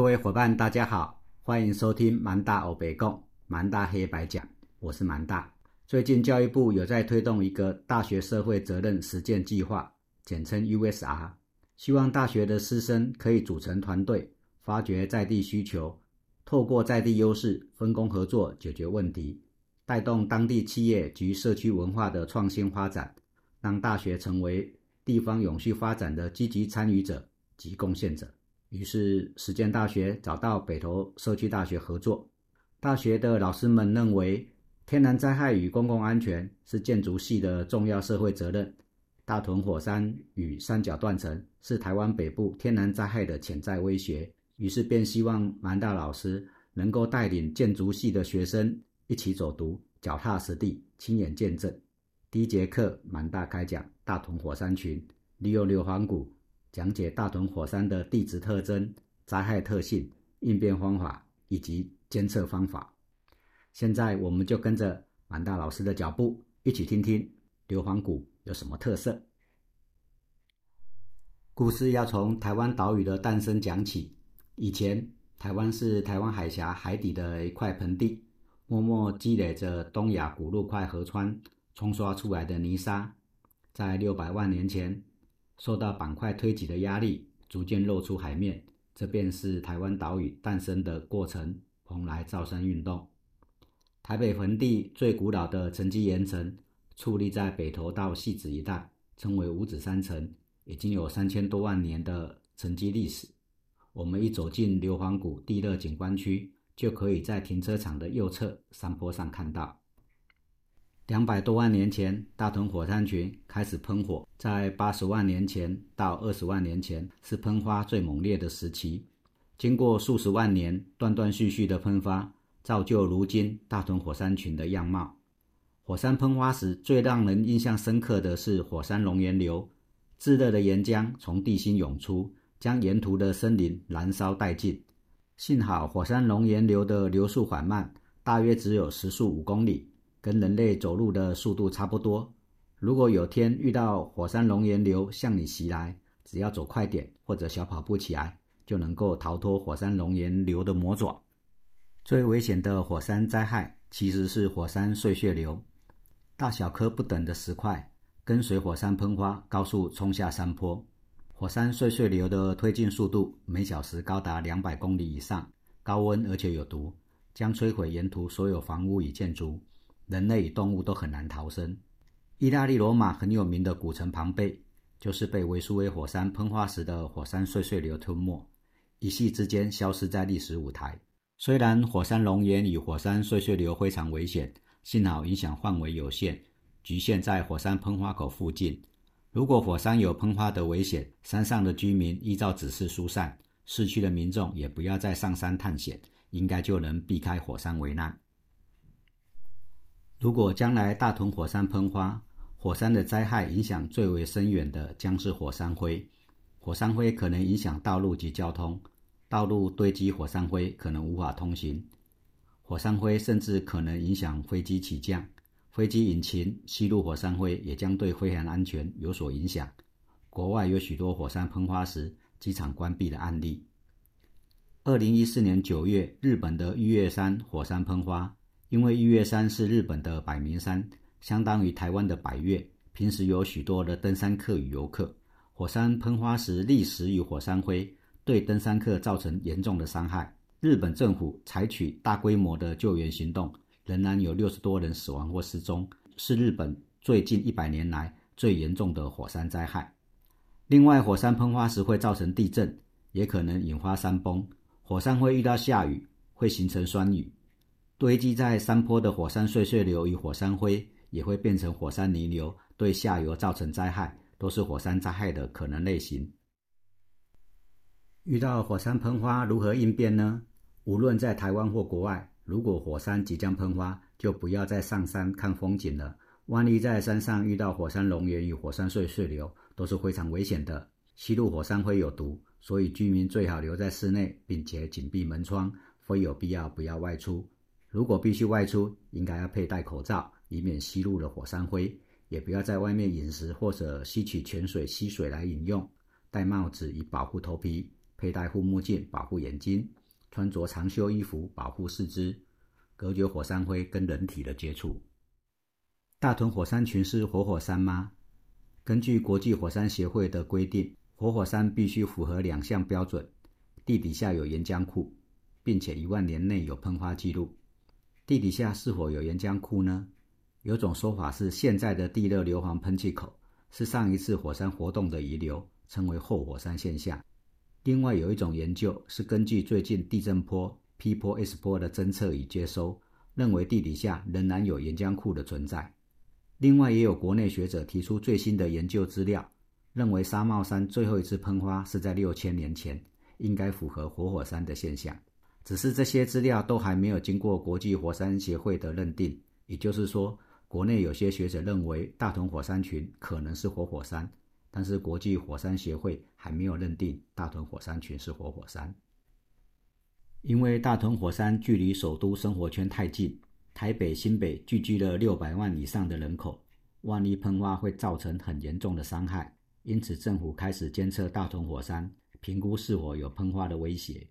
各位伙伴，大家好，欢迎收听蛮大欧北共蛮大黑白讲，我是蛮大。最近教育部有在推动一个大学社会责任实践计划，简称 USR，希望大学的师生可以组成团队，发掘在地需求，透过在地优势分工合作解决问题，带动当地企业及社区文化的创新发展，让大学成为地方永续发展的积极参与者及贡献者。于是，实践大学找到北投社区大学合作。大学的老师们认为，天然灾害与公共安全是建筑系的重要社会责任。大屯火山与三角断层是台湾北部天然灾害的潜在威胁。于是，便希望南大老师能够带领建筑系的学生一起走读，脚踏实地，亲眼见证。第一节课，南大开讲大屯火山群，利用硫磺谷。讲解大屯火山的地质特征、灾害特性、应变方法以及监测方法。现在，我们就跟着满大老师的脚步，一起听听硫磺谷有什么特色。故事要从台湾岛屿的诞生讲起。以前，台湾是台湾海峡海底的一块盆地，默默积累着东亚古陆块河川冲刷出来的泥沙，在六百万年前。受到板块推挤的压力，逐渐露出海面，这便是台湾岛屿诞生的过程——蓬莱造山运动。台北盆地最古老的沉积岩层矗立在北投到戏子一带，称为五指山层，已经有三千多万年的沉积历史。我们一走进硫磺谷地热景观区，就可以在停车场的右侧山坡上看到。两百多万年前，大屯火山群开始喷火。在八十万年前到二十万年前，是喷发最猛烈的时期。经过数十万年断断续续的喷发，造就如今大屯火山群的样貌。火山喷发时，最让人印象深刻的是火山熔岩流，炙热的岩浆从地心涌出，将沿途的森林燃烧殆尽。幸好火山熔岩流的流速缓慢，大约只有时速五公里。跟人类走路的速度差不多。如果有天遇到火山熔岩流向你袭来，只要走快点或者小跑步起来，就能够逃脱火山熔岩流的魔爪。最危险的火山灾害其实是火山碎屑流，大小颗不等的石块跟随火山喷发高速冲下山坡。火山碎屑流的推进速度每小时高达两百公里以上，高温而且有毒，将摧毁沿途所有房屋与建筑。人类与动物都很难逃生。意大利罗马很有名的古城庞贝，就是被维苏威火山喷发时的火山碎碎流吞没，一夕之间消失在历史舞台。虽然火山熔岩与火山碎碎流非常危险，幸好影响范围有限，局限在火山喷发口附近。如果火山有喷发的危险，山上的居民依照指示疏散，市区的民众也不要再上山探险，应该就能避开火山危难。如果将来大屯火山喷发，火山的灾害影响最为深远的将是火山灰。火山灰可能影响道路及交通，道路堆积火山灰可能无法通行。火山灰甚至可能影响飞机起降，飞机引擎吸入火山灰也将对飞行安全有所影响。国外有许多火山喷发时机场关闭的案例。二零一四年九月，日本的玉月山火山喷发。因为玉月山是日本的百名山，相当于台湾的百岳，平时有许多的登山客与游客。火山喷发时，砾石与火山灰对登山客造成严重的伤害。日本政府采取大规模的救援行动，仍然有六十多人死亡或失踪，是日本最近一百年来最严重的火山灾害。另外，火山喷发时会造成地震，也可能引发山崩。火山灰遇到下雨会形成酸雨。堆积在山坡的火山碎碎流与火山灰也会变成火山泥流，对下游造成灾害，都是火山灾害的可能类型。遇到火山喷发如何应变呢？无论在台湾或国外，如果火山即将喷发，就不要再上山看风景了。万一在山上遇到火山熔岩与火山碎碎流，都是非常危险的。吸入火山灰有毒，所以居民最好留在室内，并且紧闭门窗，非有必要不要外出。如果必须外出，应该要佩戴口罩，以免吸入了火山灰。也不要在外面饮食或者吸取泉水、溪水来饮用。戴帽子以保护头皮，佩戴护目镜保护眼睛，穿着长袖衣服保护四肢，隔绝火山灰跟人体的接触。大屯火山群是活火山吗？根据国际火山协会的规定，活火山必须符合两项标准：地底下有岩浆库，并且一万年内有喷发记录。地底下是否有岩浆库呢？有种说法是，现在的地热硫磺喷气口是上一次火山活动的遗留，称为后火山现象。另外有一种研究是根据最近地震波 P 波 S 波的侦测与接收，认为地底下仍然有岩浆库的存在。另外也有国内学者提出最新的研究资料，认为沙帽山最后一次喷发是在六千年前，应该符合活火山的现象。只是这些资料都还没有经过国际火山协会的认定，也就是说，国内有些学者认为大屯火山群可能是活火山。但是国际火山协会还没有认定大屯火山群是活火山，因为大屯火山距离首都生活圈太近，台北新北聚居了六百万以上的人口，万一喷发会造成很严重的伤害，因此政府开始监测大屯火山，评估是否有喷发的威胁。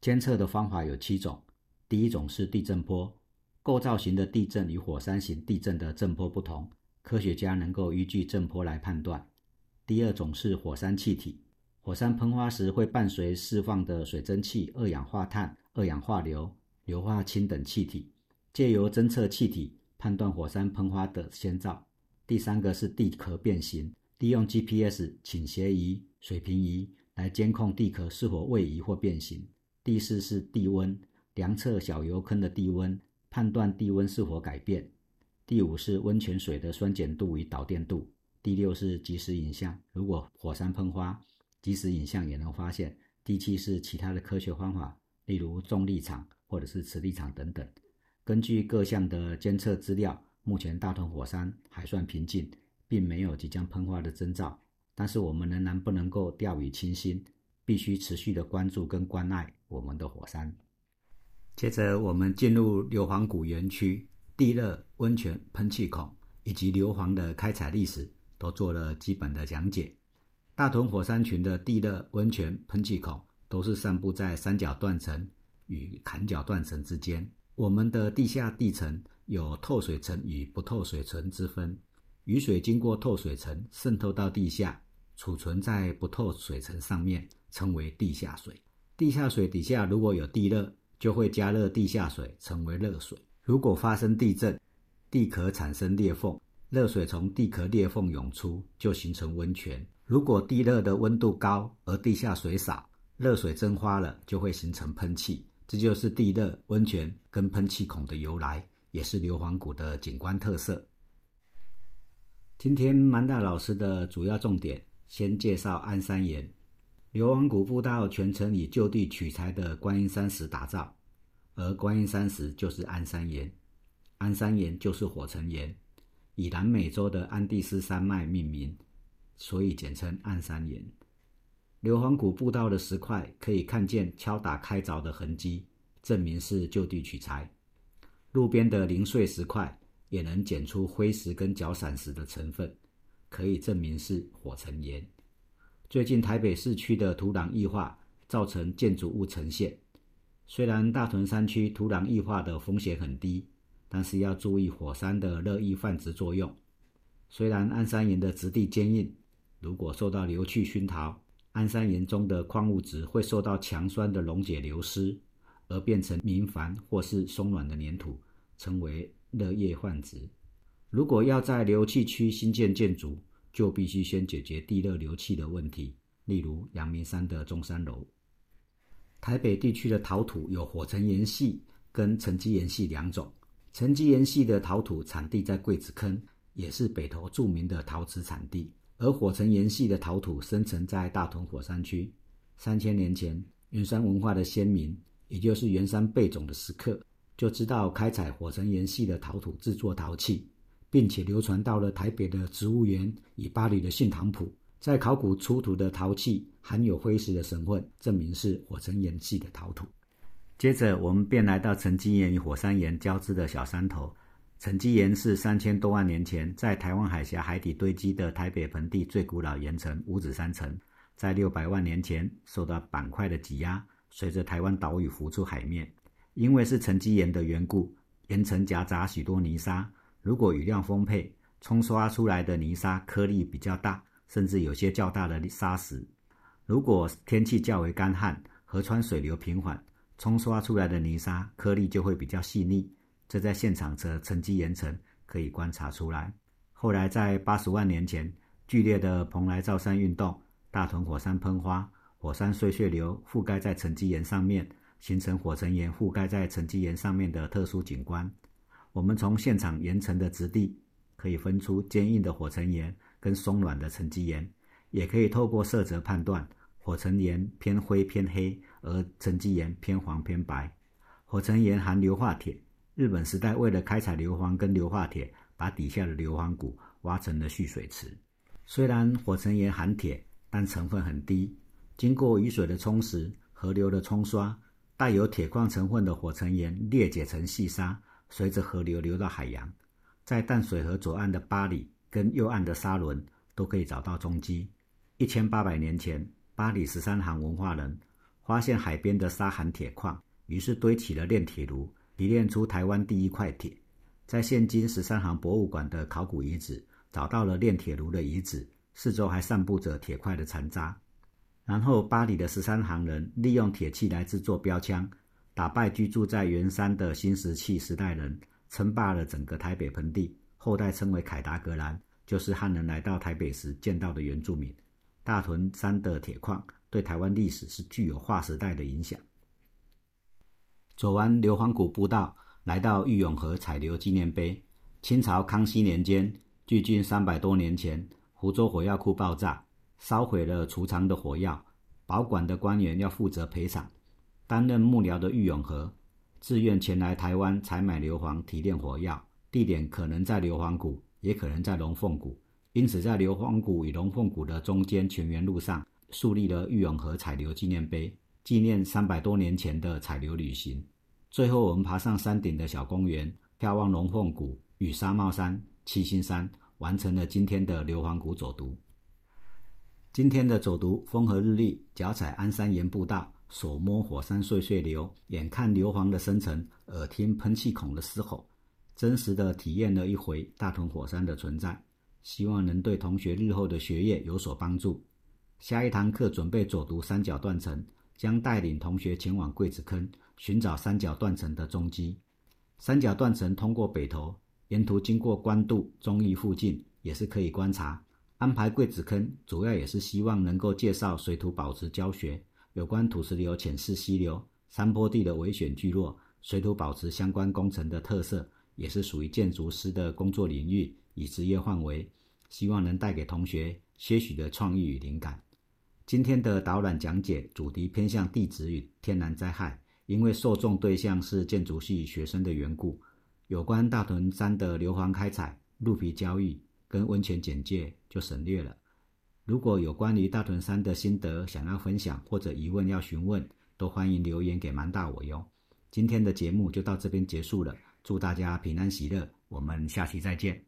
监测的方法有七种，第一种是地震波，构造型的地震与火山型地震的震波不同，科学家能够依据震波来判断。第二种是火山气体，火山喷发时会伴随释放的水蒸气、二氧化碳、二氧化硫、硫化氢等气体，借由侦测气体判断火山喷发的先兆。第三个是地壳变形，利用 GPS、倾斜仪、水平仪来监控地壳是否位移或变形。第四是地温，量测小油坑的地温，判断地温是否改变。第五是温泉水的酸碱度与导电度。第六是即时影像，如果火山喷发，即时影像也能发现。第七是其他的科学方法，例如重力场或者是磁力场等等。根据各项的监测资料，目前大屯火山还算平静，并没有即将喷发的征兆。但是我们仍然不能够掉以轻心，必须持续的关注跟关爱我们的火山。接着我们进入硫磺谷园区地热温泉喷气孔以及硫磺的开采历史。都做了基本的讲解。大屯火山群的地热温泉喷气孔都是散布在三角断层与坎角断层之间。我们的地下地层有透水层与不透水层之分。雨水经过透水层渗透到地下，储存在不透水层上面，称为地下水。地下水底下如果有地热，就会加热地下水，成为热水。如果发生地震，地壳产生裂缝。热水从地壳裂缝涌出，就形成温泉。如果地热的温度高，而地下水少，热水蒸发了，就会形成喷气。这就是地热温泉跟喷气孔的由来，也是硫磺谷的景观特色。今天曼大老师的主要重点，先介绍安山岩。硫磺谷步道全程以就地取材的观音山石打造，而观音山石就是安山岩，安山岩就是火成岩。以南美洲的安第斯山脉命名，所以简称安山岩。硫磺谷步道的石块可以看见敲打开凿的痕迹，证明是就地取材。路边的零碎石块也能检出灰石跟角闪石的成分，可以证明是火成岩。最近台北市区的土壤异化造成建筑物沉陷，虽然大屯山区土壤异化的风险很低。但是要注意火山的热液泛殖作用。虽然安山岩的质地坚硬，如果受到硫气熏陶，安山岩中的矿物质会受到强酸的溶解流失，而变成明矾或是松软的粘土，成为热液泛殖。如果要在硫气区新建建筑，就必须先解决地热流气的问题，例如阳明山的中山楼。台北地区的陶土有火成岩系跟沉积岩系两种。沉积岩系的陶土产地在桂子坑，也是北投著名的陶瓷产地。而火成岩系的陶土生成在大屯火山区。三千年前，圆山文化的先民，也就是圆山贝种的石刻，就知道开采火成岩系的陶土制作陶器，并且流传到了台北的植物园与巴黎的信堂谱。在考古出土的陶器含有灰石的成分，证明是火成岩系的陶土。接着，我们便来到沉积岩与火山岩交织的小山头。沉积岩是三千多万年前在台湾海峡海底堆积的台北盆地最古老岩层——五指山层。在六百万年前受到板块的挤压，随着台湾岛屿浮出海面。因为是沉积岩的缘故，岩层夹杂许多泥沙。如果雨量丰沛，冲刷出来的泥沙颗粒比较大，甚至有些较大的沙石。如果天气较为干旱，河川水流平缓，冲刷出来的泥沙颗粒就会比较细腻。这在现场的沉积岩层可以观察出来。后来在八十万年前，剧烈的蓬莱造山运动，大屯火山喷发，火山碎屑流覆盖在沉积岩上面。形成火成岩覆盖在沉积岩上面的特殊景观。我们从现场岩层的质地可以分出坚硬的火成岩跟松软的沉积岩，也可以透过色泽判断，火成岩偏灰偏黑，而沉积岩偏黄偏白。火成岩含硫化铁，日本时代为了开采硫磺跟硫化铁，把底下的硫磺谷挖成了蓄水池。虽然火成岩含铁，但成分很低，经过雨水的冲蚀、河流的冲刷。带有铁矿成分的火成岩裂解成细沙，随着河流流到海洋，在淡水河左岸的巴里跟右岸的沙伦都可以找到踪迹。一千八百年前，巴里十三行文化人发现海边的沙含铁矿，于是堆起了炼铁炉，提炼出台湾第一块铁。在现今十三行博物馆的考古遗址，找到了炼铁炉的遗址，四周还散布着铁块的残渣。然后，巴黎的十三行人利用铁器来制作标枪，打败居住在圆山的新石器时代人，称霸了整个台北盆地。后代称为凯达格兰，就是汉人来到台北时见到的原住民。大屯山的铁矿对台湾历史是具有划时代的影响。走完硫磺谷步道，来到玉永河采硫纪念碑。清朝康熙年间，距今三百多年前，湖州火药库爆炸。烧毁了储藏的火药，保管的官员要负责赔偿。担任幕僚的郁永和自愿前来台湾采买硫磺提炼火药，地点可能在硫磺谷，也可能在龙凤谷。因此，在硫磺谷与龙凤谷的中间泉源路上，树立了郁永和采硫纪念碑，纪念三百多年前的采硫旅行。最后，我们爬上山顶的小公园，眺望龙凤谷与沙帽山、七星山，完成了今天的硫磺谷走读。今天的走读风和日丽，脚踩安山岩步道，手摸火山碎碎流，眼看硫磺的生成，耳听喷气孔的嘶吼，真实的体验了一回大屯火山的存在。希望能对同学日后的学业有所帮助。下一堂课准备走读三角断层，将带领同学前往桂子坑寻找三角断层的踪迹。三角断层通过北头，沿途经过关渡、中义附近，也是可以观察。安排桂子坑，主要也是希望能够介绍水土保持教学，有关土石流、浅式溪流、山坡地的危险聚落、水土保持相关工程的特色，也是属于建筑师的工作领域与职业范围，希望能带给同学些许的创意与灵感。今天的导览讲解主题偏向地质与天然灾害，因为受众对象是建筑系学生的缘故，有关大屯山的硫磺开采、鹿皮交易。跟温泉简介就省略了。如果有关于大屯山的心得想要分享或者疑问要询问，都欢迎留言给蛮大我哟。今天的节目就到这边结束了，祝大家平安喜乐，我们下期再见。